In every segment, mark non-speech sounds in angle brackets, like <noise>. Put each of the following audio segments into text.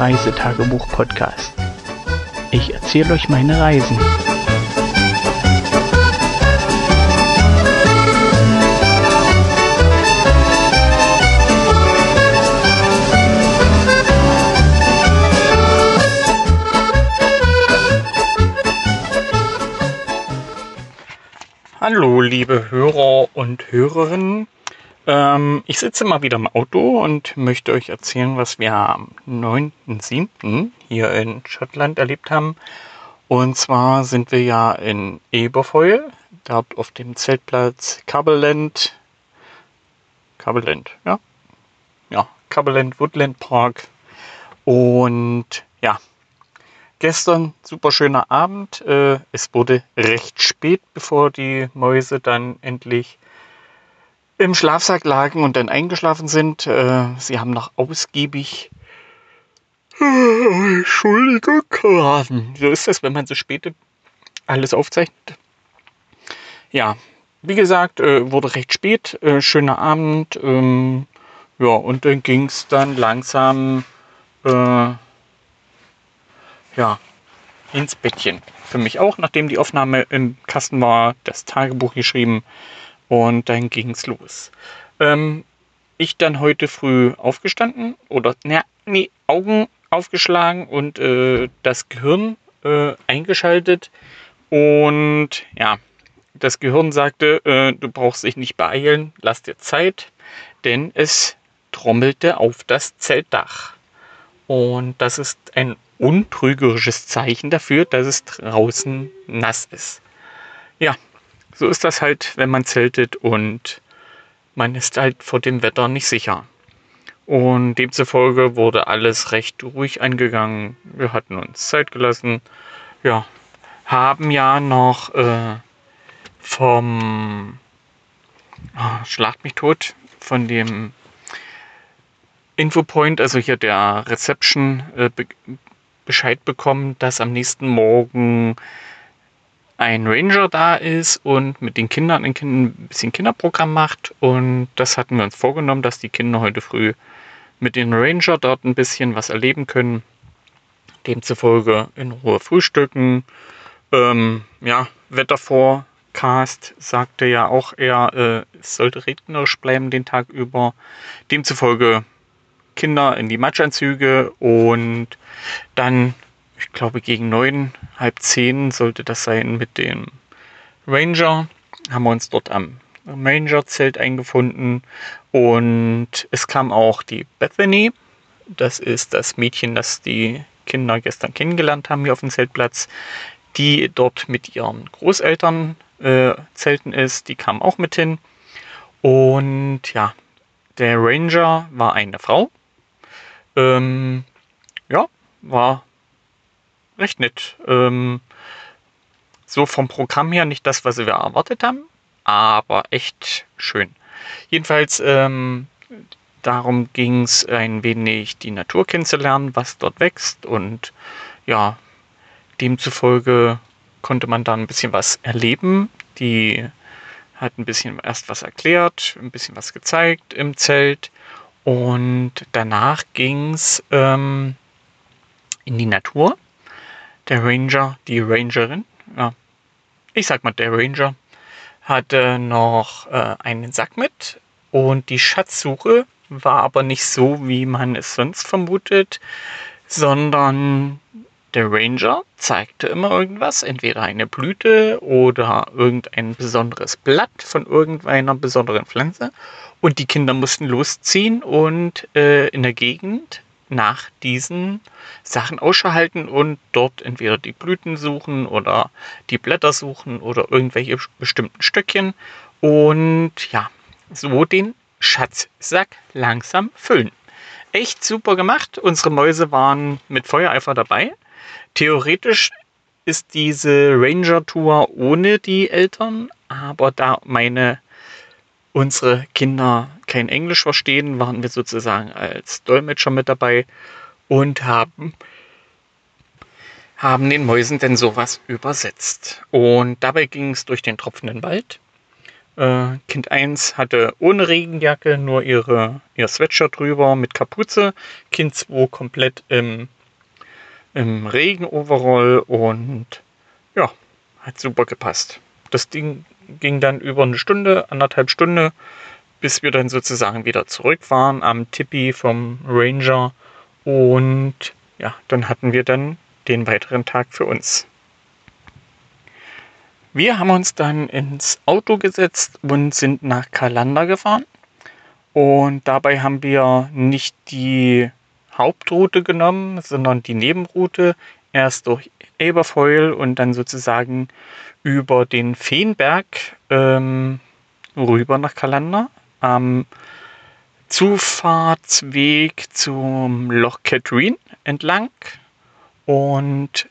Reisetagebuch-Podcast. Ich erzähle euch meine Reisen. Hallo, liebe Hörer und Hörerinnen. Ähm, ich sitze mal wieder im Auto und möchte euch erzählen, was wir am 9.7. hier in Schottland erlebt haben. Und zwar sind wir ja in Eberfeuer, dort auf dem Zeltplatz Cableland. Cableland, ja? Ja, Cableland Woodland Park. Und ja, gestern super schöner Abend. Äh, es wurde recht spät, bevor die Mäuse dann endlich im Schlafsack lagen und dann eingeschlafen sind. Äh, sie haben noch ausgiebig Entschuldigung. So ist das, wenn man so spät alles aufzeichnet. Ja, wie gesagt, äh, wurde recht spät, äh, schöner Abend. Ähm, ja, und dann ging es dann langsam äh, ja, ins Bettchen. Für mich auch, nachdem die Aufnahme im Kasten war, das Tagebuch geschrieben. Und dann ging es los. Ähm, ich dann heute früh aufgestanden oder, na, nee, Augen aufgeschlagen und äh, das Gehirn äh, eingeschaltet. Und ja, das Gehirn sagte, äh, du brauchst dich nicht beeilen, lass dir Zeit, denn es trommelte auf das Zeltdach. Und das ist ein untrügerisches Zeichen dafür, dass es draußen nass ist. Ja, so ist das halt, wenn man zeltet und man ist halt vor dem Wetter nicht sicher. Und demzufolge wurde alles recht ruhig angegangen. Wir hatten uns Zeit gelassen. Ja, haben ja noch äh, vom oh, Schlacht mich tot, von dem Infopoint, also hier der Reception, äh, be Bescheid bekommen, dass am nächsten Morgen ein Ranger da ist und mit den Kindern ein, bisschen Kinderprogramm macht. Und das hatten wir uns vorgenommen, dass die Kinder heute früh mit den Ranger dort ein bisschen was erleben können. Demzufolge in Ruhe frühstücken. Ähm, ja, Wetterforecast sagte ja auch eher, äh, sollte regnerisch bleiben den Tag über. Demzufolge Kinder in die Matschanzüge und dann ich glaube gegen neun, halb zehn sollte das sein mit dem Ranger. Haben wir uns dort am Ranger-Zelt eingefunden und es kam auch die Bethany. Das ist das Mädchen, das die Kinder gestern kennengelernt haben hier auf dem Zeltplatz, die dort mit ihren Großeltern äh, zelten ist. Die kam auch mit hin. Und ja, der Ranger war eine Frau. Ähm, ja, war recht nett. Ähm, so vom Programm her nicht das, was wir erwartet haben, aber echt schön. Jedenfalls ähm, darum ging es ein wenig die Natur kennenzulernen, was dort wächst und ja, demzufolge konnte man da ein bisschen was erleben. Die hat ein bisschen erst was erklärt, ein bisschen was gezeigt im Zelt und danach ging es ähm, in die Natur der Ranger, die Rangerin, ja, ich sag mal der Ranger, hatte noch äh, einen Sack mit und die Schatzsuche war aber nicht so, wie man es sonst vermutet, sondern der Ranger zeigte immer irgendwas, entweder eine Blüte oder irgendein besonderes Blatt von irgendeiner besonderen Pflanze. Und die Kinder mussten losziehen und äh, in der Gegend nach diesen Sachen Ausschau halten und dort entweder die Blüten suchen oder die Blätter suchen oder irgendwelche bestimmten Stöckchen und ja, so den Schatzsack langsam füllen. Echt super gemacht. Unsere Mäuse waren mit Feuereifer dabei. Theoretisch ist diese Ranger-Tour ohne die Eltern, aber da meine unsere Kinder kein Englisch verstehen, waren wir sozusagen als Dolmetscher mit dabei und haben, haben den Mäusen denn sowas übersetzt. Und dabei ging es durch den tropfenden Wald. Äh, kind 1 hatte ohne Regenjacke, nur ihre, ihr Sweatshirt drüber mit Kapuze. Kind 2 komplett im, im Regenoverall und ja, hat super gepasst. Das Ding ging dann über eine Stunde, anderthalb Stunde, bis wir dann sozusagen wieder zurück waren am Tippi vom Ranger. Und ja, dann hatten wir dann den weiteren Tag für uns. Wir haben uns dann ins Auto gesetzt und sind nach Kalander gefahren. Und dabei haben wir nicht die Hauptroute genommen, sondern die Nebenroute. Erst durch Eberfeul und dann sozusagen über den Feenberg ähm, rüber nach Kalander. Am Zufahrtsweg zum Loch Catherine entlang. Und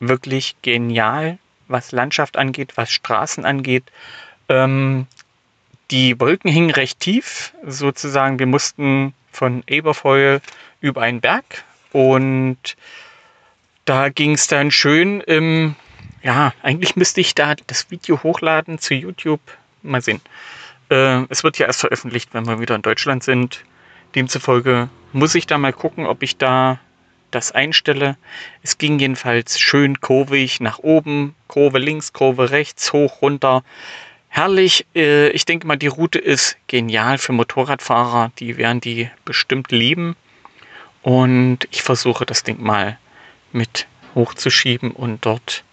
wirklich genial was Landschaft angeht, was Straßen angeht. Ähm, die Wolken hingen recht tief, sozusagen. Wir mussten von Eberfeuer über einen Berg und da ging es dann schön im, ja, eigentlich müsste ich da das Video hochladen zu YouTube. Mal sehen. Äh, es wird ja erst veröffentlicht, wenn wir wieder in Deutschland sind. Demzufolge muss ich da mal gucken, ob ich da das einstelle. Es ging jedenfalls schön kurvig nach oben, Kurve links, Kurve rechts, hoch, runter. Herrlich. Äh, ich denke mal, die Route ist genial für Motorradfahrer. Die werden die bestimmt lieben. Und ich versuche das Ding mal mit hochzuschieben und dort,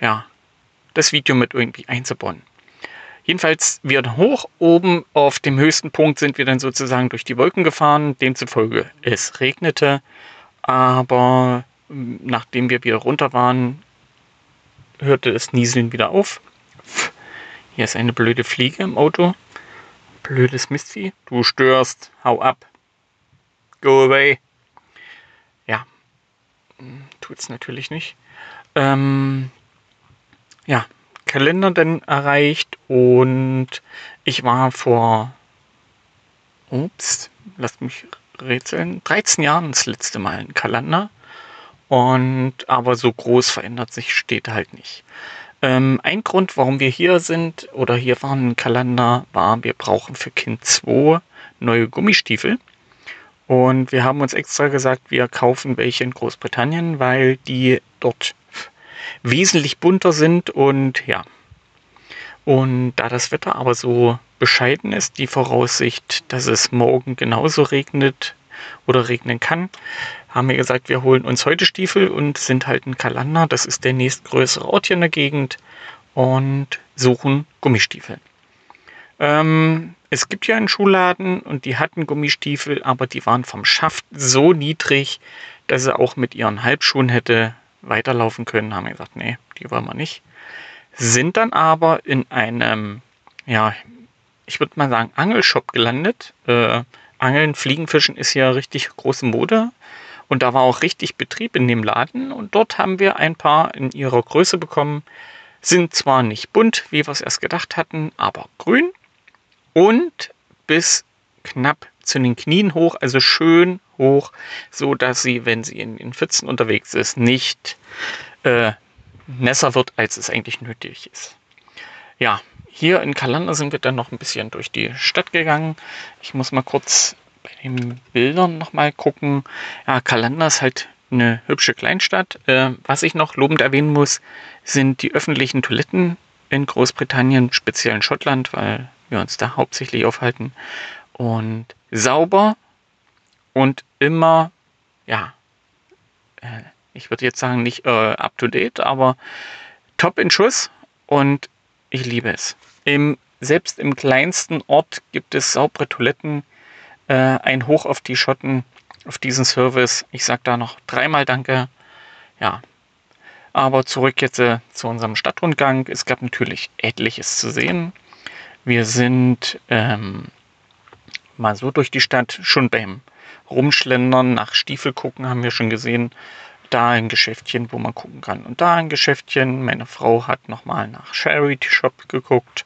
ja, das Video mit irgendwie einzubauen. Jedenfalls, wir hoch oben auf dem höchsten Punkt sind wir dann sozusagen durch die Wolken gefahren. Demzufolge es regnete. Aber ähm, nachdem wir wieder runter waren, hörte das Nieseln wieder auf. Hier ist eine blöde Fliege im Auto. Blödes Mistvieh. Du störst. Hau ab. Go away. Hm, tut's natürlich nicht. Ähm, ja. Kalender dann erreicht und ich war vor. Ups. Lasst mich rätseln. 13 Jahren das letzte Mal ein Kalender. Und aber so groß verändert sich steht halt nicht. Ähm, ein Grund, warum wir hier sind oder hier waren ein Kalender, war, wir brauchen für Kind 2 neue Gummistiefel. Und wir haben uns extra gesagt, wir kaufen welche in Großbritannien, weil die dort wesentlich bunter sind und ja. Und da das Wetter aber so bescheiden ist, die Voraussicht, dass es morgen genauso regnet oder regnen kann, haben wir gesagt, wir holen uns heute Stiefel und sind halt in Kalander, das ist der nächstgrößere Ort hier in der Gegend, und suchen Gummistiefel. Ähm, es gibt ja einen Schuhladen und die hatten Gummistiefel, aber die waren vom Schaft so niedrig, dass sie auch mit ihren Halbschuhen hätte weiterlaufen können. Haben wir gesagt, nee, die wollen wir nicht. Sind dann aber in einem, ja, ich würde mal sagen, Angelshop gelandet. Äh, Angeln, Fliegenfischen ist ja richtig große Mode. Und da war auch richtig Betrieb in dem Laden. Und dort haben wir ein paar in ihrer Größe bekommen. Sind zwar nicht bunt, wie wir es erst gedacht hatten, aber grün. Und bis knapp zu den Knien hoch, also schön hoch, so dass sie, wenn sie in den Pfützen unterwegs ist, nicht äh, nässer wird, als es eigentlich nötig ist. Ja, hier in Kalander sind wir dann noch ein bisschen durch die Stadt gegangen. Ich muss mal kurz bei den Bildern nochmal gucken. Ja, Kalander ist halt eine hübsche Kleinstadt. Äh, was ich noch lobend erwähnen muss, sind die öffentlichen Toiletten in Großbritannien, speziell in Schottland, weil wir uns da hauptsächlich aufhalten. Und sauber und immer, ja, äh, ich würde jetzt sagen, nicht äh, up to date, aber top in Schuss und ich liebe es. Im, selbst im kleinsten Ort gibt es saubere Toiletten. Äh, ein Hoch auf die Schotten, auf diesen Service. Ich sage da noch dreimal Danke. Ja. Aber zurück jetzt äh, zu unserem Stadtrundgang. Es gab natürlich etliches zu sehen. Wir sind ähm, mal so durch die Stadt, schon beim Rumschlendern nach Stiefel gucken, haben wir schon gesehen, da ein Geschäftchen, wo man gucken kann. Und da ein Geschäftchen. Meine Frau hat nochmal nach Charity Shop geguckt.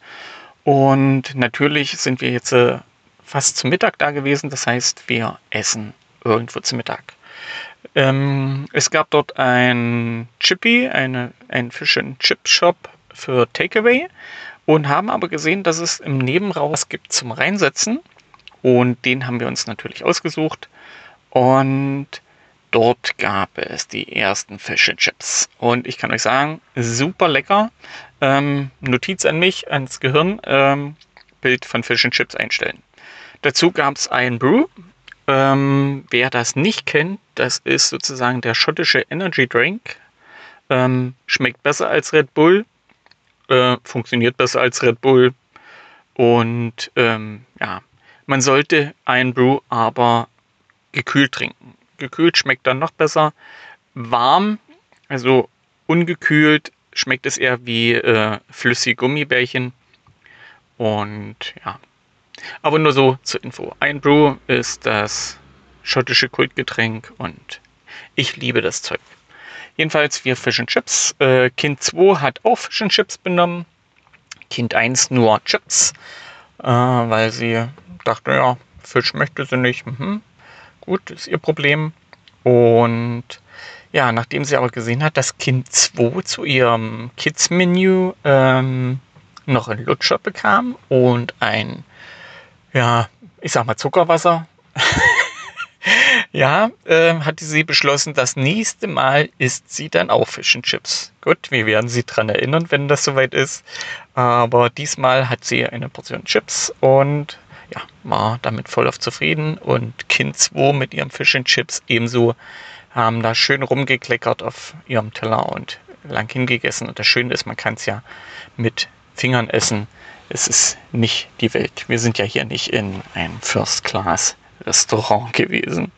Und natürlich sind wir jetzt äh, fast zum Mittag da gewesen. Das heißt, wir essen irgendwo zum Mittag. Ähm, es gab dort ein Chippy, eine, ein Fish and Chip Shop für Takeaway. Und haben aber gesehen, dass es im Nebenraum was gibt zum Reinsetzen. Und den haben wir uns natürlich ausgesucht. Und dort gab es die ersten Fish and Chips. Und ich kann euch sagen, super lecker. Ähm, Notiz an mich, ans Gehirn, ähm, Bild von Fish and Chips einstellen. Dazu gab es ein Brew. Ähm, wer das nicht kennt, das ist sozusagen der schottische Energy Drink. Ähm, schmeckt besser als Red Bull, äh, funktioniert besser als Red Bull. Und ähm, ja, man sollte ein Brew aber gekühlt trinken. Gekühlt schmeckt dann noch besser. Warm, also ungekühlt, schmeckt es eher wie äh, flüssige Gummibärchen. Und ja, aber nur so zur Info. Ein Brew ist das schottische Kultgetränk und ich liebe das Zeug. Jedenfalls wir Fish and Chips. Äh, kind 2 hat auch Fish and Chips benommen. Kind 1 nur Chips, äh, weil sie dachte, ja, Fisch möchte sie nicht. Mhm. Gut, ist ihr Problem. Und ja, nachdem sie aber gesehen hat, dass Kind 2 zu ihrem Kids-Menü ähm, noch ein Lutscher bekam und ein, ja, ich sag mal Zuckerwasser, <laughs> ja, äh, hatte sie beschlossen, das nächste Mal isst sie dann auch Fish and Chips. Gut, wir werden sie dran erinnern, wenn das soweit ist. Aber diesmal hat sie eine Portion Chips und ja, war damit voll auf zufrieden. Und Kind 2 mit ihrem Fish and Chips ebenso haben da schön rumgekleckert auf ihrem Teller und lang hingegessen. Und das Schöne ist, man kann es ja mit Fingern essen. Es ist nicht die Welt. Wir sind ja hier nicht in ein First-Class-Restaurant gewesen.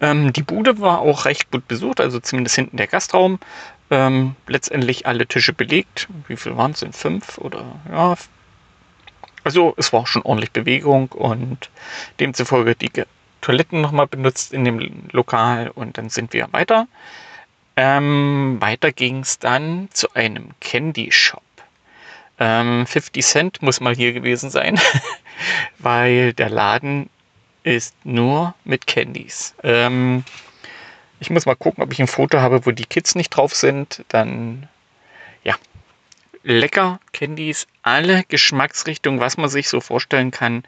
Ähm, die Bude war auch recht gut besucht, also zumindest hinten der Gastraum. Ähm, letztendlich alle Tische belegt. Wie viel waren es denn? Fünf oder ja, also es war schon ordentlich Bewegung und demzufolge die Toiletten nochmal benutzt in dem Lokal und dann sind wir weiter. Ähm, weiter ging es dann zu einem Candy Shop. Ähm, 50 Cent muss mal hier gewesen sein, <laughs> weil der Laden ist nur mit Candies. Ähm, ich muss mal gucken, ob ich ein Foto habe, wo die Kids nicht drauf sind. Dann ja, lecker Candies, alle Geschmacksrichtungen, was man sich so vorstellen kann.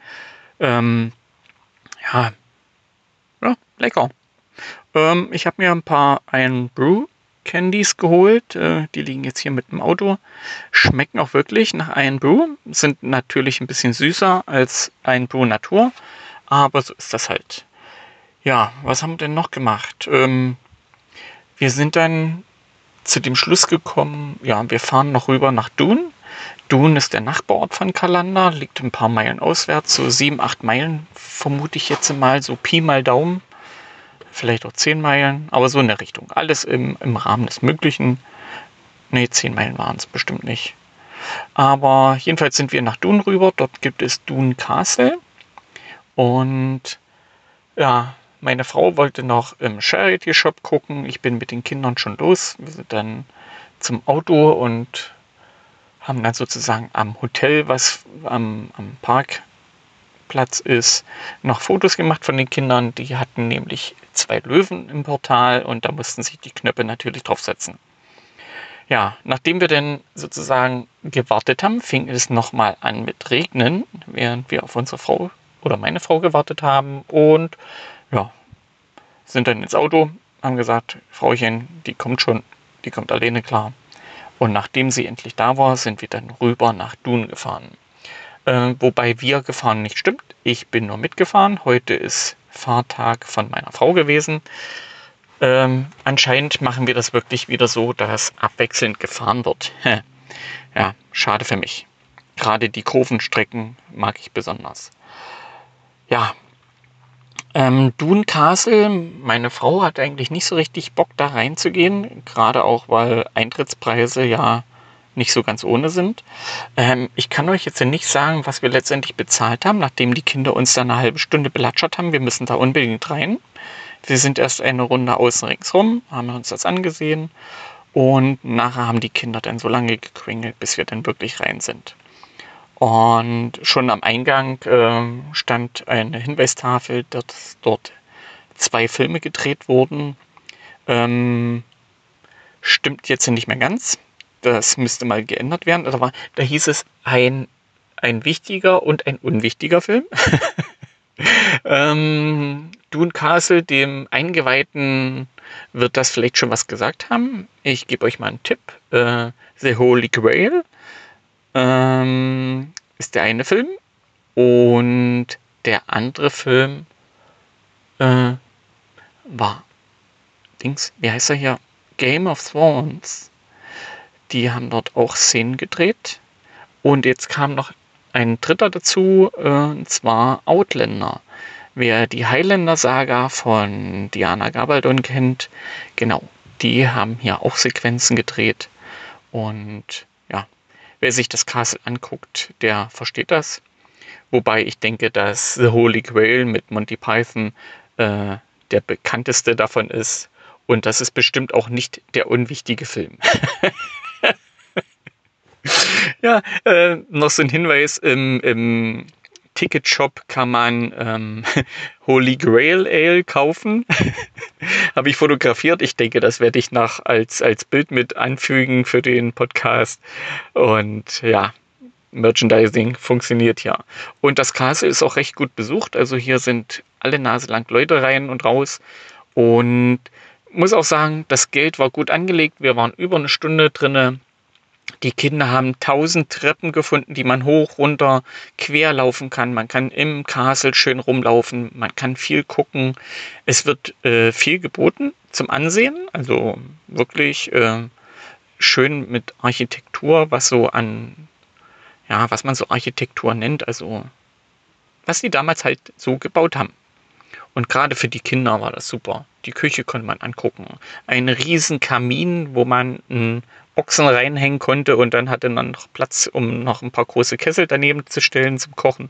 Ähm, ja, ja, lecker. Ähm, ich habe mir ein paar ein Brew Candies geholt. Äh, die liegen jetzt hier mit dem Auto. Schmecken auch wirklich nach ein Brew. Sind natürlich ein bisschen süßer als ein Brew Natur. Aber so ist das halt. Ja, was haben wir denn noch gemacht? Ähm, wir sind dann zu dem Schluss gekommen, ja, wir fahren noch rüber nach Dun. Dun ist der Nachbarort von Kalander, liegt ein paar Meilen auswärts, so sieben, acht Meilen vermute ich jetzt mal, so Pi mal Daumen. Vielleicht auch zehn Meilen, aber so in der Richtung. Alles im, im Rahmen des Möglichen. Ne, zehn Meilen waren es bestimmt nicht. Aber jedenfalls sind wir nach Dun rüber. Dort gibt es Dun Castle. Und ja, meine Frau wollte noch im Charity Shop gucken. Ich bin mit den Kindern schon los. Wir sind dann zum Auto und haben dann sozusagen am Hotel, was am, am Parkplatz ist, noch Fotos gemacht von den Kindern. Die hatten nämlich zwei Löwen im Portal und da mussten sich die Knöpfe natürlich draufsetzen. Ja, nachdem wir dann sozusagen gewartet haben, fing es nochmal an mit Regnen, während wir auf unsere Frau oder meine Frau gewartet haben. Und ja, sind dann ins Auto, haben gesagt, Frauchen, die kommt schon, die kommt alleine klar. Und nachdem sie endlich da war, sind wir dann rüber nach Dun gefahren. Äh, wobei wir gefahren nicht stimmt. Ich bin nur mitgefahren. Heute ist Fahrtag von meiner Frau gewesen. Ähm, anscheinend machen wir das wirklich wieder so, dass abwechselnd gefahren wird. <laughs> ja, schade für mich. Gerade die Kurvenstrecken mag ich besonders. Ja, ähm, Dune Castle, meine Frau hat eigentlich nicht so richtig Bock da reinzugehen, gerade auch weil Eintrittspreise ja nicht so ganz ohne sind. Ähm, ich kann euch jetzt nicht sagen, was wir letztendlich bezahlt haben, nachdem die Kinder uns da eine halbe Stunde belatschert haben. Wir müssen da unbedingt rein. Wir sind erst eine Runde außen ringsrum, haben uns das angesehen und nachher haben die Kinder dann so lange gequengelt, bis wir dann wirklich rein sind. Und schon am Eingang äh, stand eine Hinweistafel, dass dort zwei Filme gedreht wurden. Ähm, stimmt jetzt nicht mehr ganz. das müsste mal geändert werden. Da, war, da hieß es ein, ein wichtiger und ein unwichtiger Film. <laughs> ähm, Dune Castle, dem Eingeweihten, wird das vielleicht schon was gesagt haben. Ich gebe euch mal einen Tipp. Äh, The Holy Grail ähm, ist der eine Film. Und der andere Film äh, war Dings, wie heißt er hier? Game of Thrones. Die haben dort auch Szenen gedreht. Und jetzt kam noch ein dritter dazu, äh, und zwar Outlander. Wer die Highlander-Saga von Diana Gabaldon kennt, genau, die haben hier auch Sequenzen gedreht. Und wer sich das Castle anguckt, der versteht das. Wobei ich denke, dass The Holy Grail mit Monty Python äh, der bekannteste davon ist. Und das ist bestimmt auch nicht der unwichtige Film. <laughs> ja, äh, noch so ein Hinweis im, im Ticketshop kann man ähm, <laughs> Holy Grail Ale kaufen. <laughs> Habe ich fotografiert. Ich denke, das werde ich nach als, als Bild mit anfügen für den Podcast. Und ja, Merchandising funktioniert ja. Und das Castle ist auch recht gut besucht. Also hier sind alle Nase lang Leute rein und raus. Und muss auch sagen, das Geld war gut angelegt. Wir waren über eine Stunde drinne. Die Kinder haben tausend Treppen gefunden, die man hoch, runter, quer laufen kann. Man kann im Castle schön rumlaufen. Man kann viel gucken. Es wird äh, viel geboten zum Ansehen. Also wirklich äh, schön mit Architektur, was so an, ja, was man so Architektur nennt. Also was die damals halt so gebaut haben. Und gerade für die Kinder war das super. Die Küche konnte man angucken. Ein riesen Kamin, wo man einen Ochsen reinhängen konnte und dann hatte man noch Platz, um noch ein paar große Kessel daneben zu stellen zum Kochen.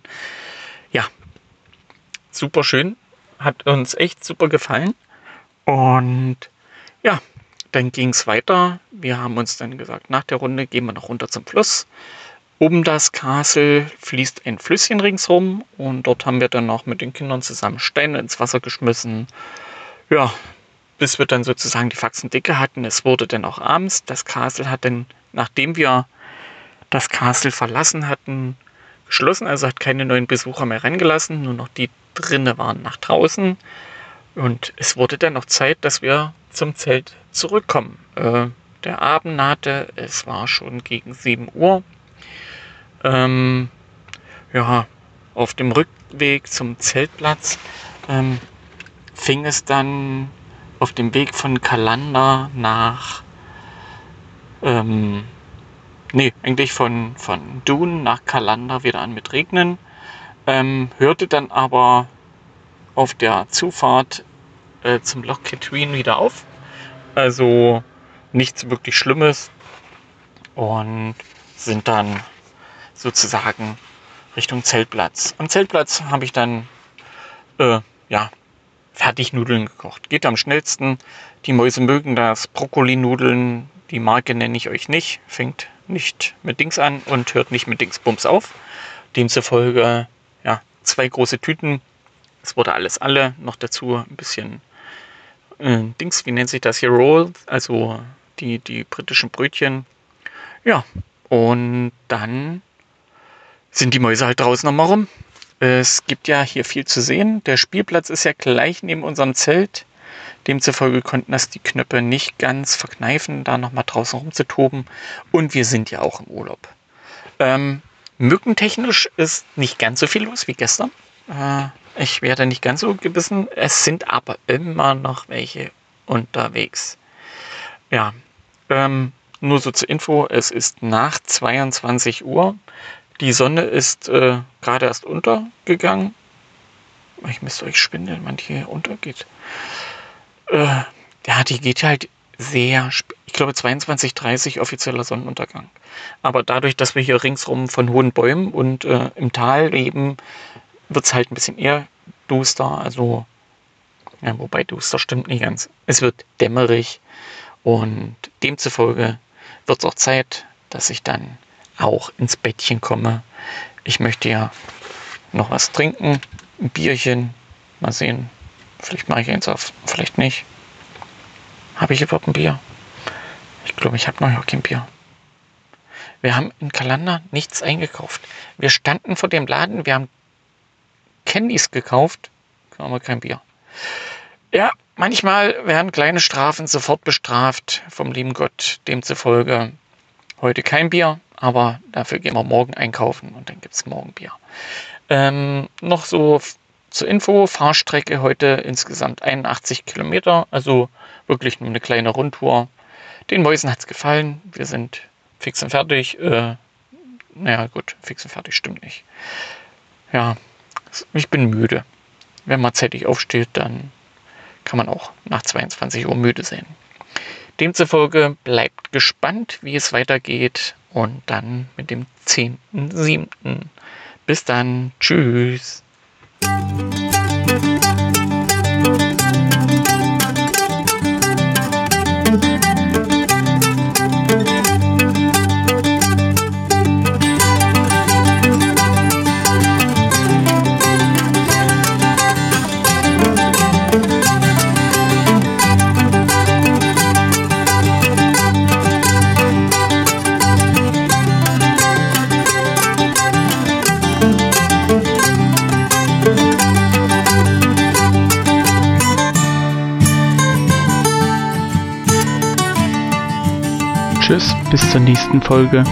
Ja, super schön. Hat uns echt super gefallen. Und ja, dann ging es weiter. Wir haben uns dann gesagt, nach der Runde gehen wir noch runter zum Fluss. Um das Castle fließt ein Flüsschen ringsrum und dort haben wir dann noch mit den Kindern zusammen Steine ins Wasser geschmissen. Ja, bis wir dann sozusagen die Faxen dicke hatten. Es wurde dann auch abends. Das Castle hat dann, nachdem wir das Castle verlassen hatten, geschlossen. Also hat keine neuen Besucher mehr reingelassen. Nur noch die drinnen waren nach draußen. Und es wurde dann noch Zeit, dass wir zum Zelt zurückkommen. Äh, der Abend nahte, es war schon gegen 7 Uhr. Ähm, ja, auf dem Rückweg zum Zeltplatz ähm, fing es dann auf dem Weg von Kalander nach, ähm, nee, eigentlich von, von Dun nach Kalander wieder an mit Regnen. Ähm, hörte dann aber auf der Zufahrt äh, zum Loch Katrine wieder auf. Also nichts wirklich Schlimmes. Und sind dann sozusagen Richtung Zeltplatz. Am Zeltplatz habe ich dann äh, ja, Fertignudeln gekocht. Geht am schnellsten. Die Mäuse mögen das. Brokkolinudeln, die Marke nenne ich euch nicht. Fängt nicht mit Dings an und hört nicht mit Dingsbums auf. Demzufolge ja, zwei große Tüten. Es wurde alles alle. Noch dazu ein bisschen äh, Dings, wie nennt sich das hier? Roll, also die, die britischen Brötchen. Ja, und dann sind die Mäuse halt draußen nochmal rum. Es gibt ja hier viel zu sehen. Der Spielplatz ist ja gleich neben unserem Zelt. Demzufolge konnten das die Knöpfe nicht ganz verkneifen, da nochmal draußen rumzutoben. Und wir sind ja auch im Urlaub. Ähm, mückentechnisch ist nicht ganz so viel los wie gestern. Äh, ich werde nicht ganz so gebissen. Es sind aber immer noch welche unterwegs. Ja, ähm, nur so zur Info, es ist nach 22 Uhr. Die Sonne ist äh, gerade erst untergegangen. Ich müsste euch spindeln, wann die hier untergeht. Äh, ja, die geht halt sehr, ich glaube 22, 30 offizieller Sonnenuntergang. Aber dadurch, dass wir hier ringsrum von hohen Bäumen und äh, im Tal leben, wird es halt ein bisschen eher duster. Also, ja, wobei duster stimmt nicht ganz. Es wird dämmerig und demzufolge wird es auch Zeit, dass ich dann auch ins Bettchen komme. Ich möchte ja noch was trinken, ein Bierchen. Mal sehen. Vielleicht mache ich eins auf, vielleicht nicht. Habe ich überhaupt ein Bier? Ich glaube, ich habe noch kein Bier. Wir haben in Kalender nichts eingekauft. Wir standen vor dem Laden, wir haben Candies gekauft, aber kein Bier. Ja, manchmal werden kleine Strafen sofort bestraft vom lieben Gott. Demzufolge heute kein Bier, aber dafür gehen wir morgen einkaufen und dann gibt es morgen Bier. Ähm, noch so zur Info, Fahrstrecke heute insgesamt 81 Kilometer, also wirklich nur eine kleine Rundtour. Den Mäusen hat es gefallen, wir sind fix und fertig. Äh, naja gut, fix und fertig stimmt nicht. Ja, ich bin müde. Wenn man zeitig aufsteht, dann kann man auch nach 22 Uhr müde sein. Demzufolge bleibt gespannt, wie es weitergeht und dann mit dem 10.7. Bis dann. Tschüss. Zur nächsten Folge.